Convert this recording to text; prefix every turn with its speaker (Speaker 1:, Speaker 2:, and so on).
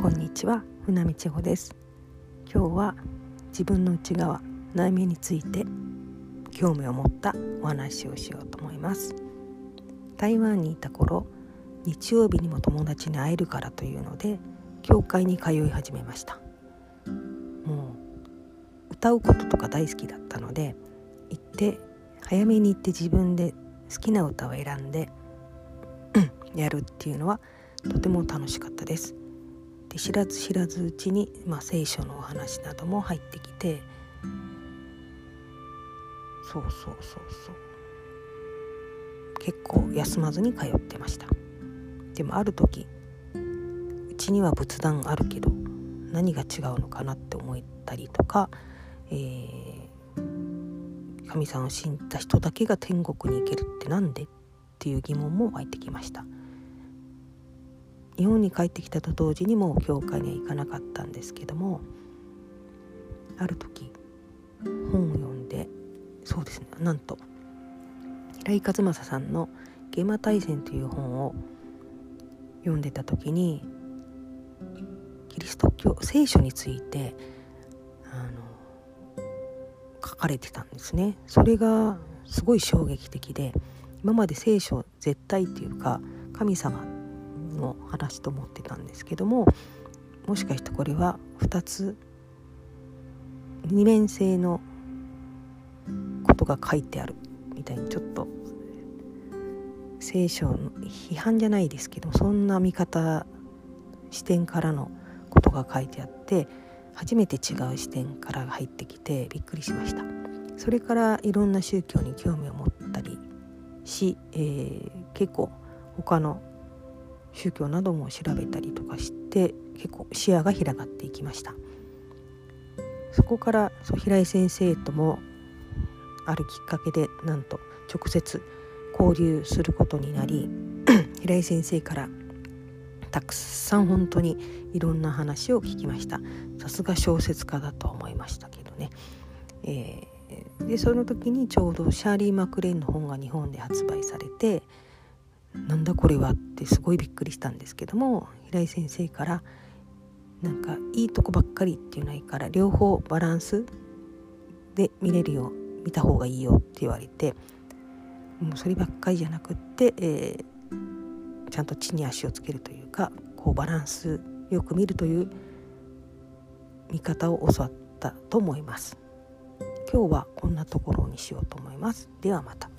Speaker 1: こんにちは船見千穂です。今日は自分の内側内面について興味を持ったお話をしようと思います。台湾にいた頃日曜日にも友達に会えるからというので教会に通い始めました。もう歌うこととか大好きだったので行って早めに行って自分で好きな歌を選んでやるっていうのはとても楽しかったです。で知らず知らずうちに、まあ、聖書のお話なども入ってきて。そうそうそうそう。結構休まずに通ってました。でもある時うちには仏壇あるけど何が違うのかなって思ったりとか、えー、神さんを信じた人だけが天国に行けるって何でっていう疑問も湧いてきました。日本に帰ってきたと同時にも教会には行かなかったんですけどもある時本を読んでそうですねなんと平井和正さんの「ゲマ大戦」という本を読んでた時にキリスト教聖書についてあの書かれてたんですね。それがすごい衝撃的で今まで聖書絶対っていうか神様の話と思ってたんですけどももしかしてこれは2つ二面性のことが書いてあるみたいにちょっと聖書の批判じゃないですけどそんな見方視点からのことが書いてあって初めて違う視点から入ってきてびっくりしました。それからいろんな宗教に興味を持ったりし、えー、結構他の宗教なども調べたりとかして結構視野が広がっていきました。そこからそう平井先生ともあるきっかけでなんと直接交流することになり 平井先生からたくさん本当にいろんな話を聞きました。さすが小説家だと思いましたけどね、えー、でその時にちょうどシャーリー・マクレーンの本が日本で発売されてなんだこれはってすごいびっくりしたんですけども平井先生からなんかいいとこばっかりっていうのはいいから両方バランスで見れるよ見た方がいいよって言われてもうそればっかりじゃなくって、えー、ちゃんと地に足をつけるというかこうバランスよく見るという見方を教わったと思います。今日はこんなところにしようと思います。ではまた。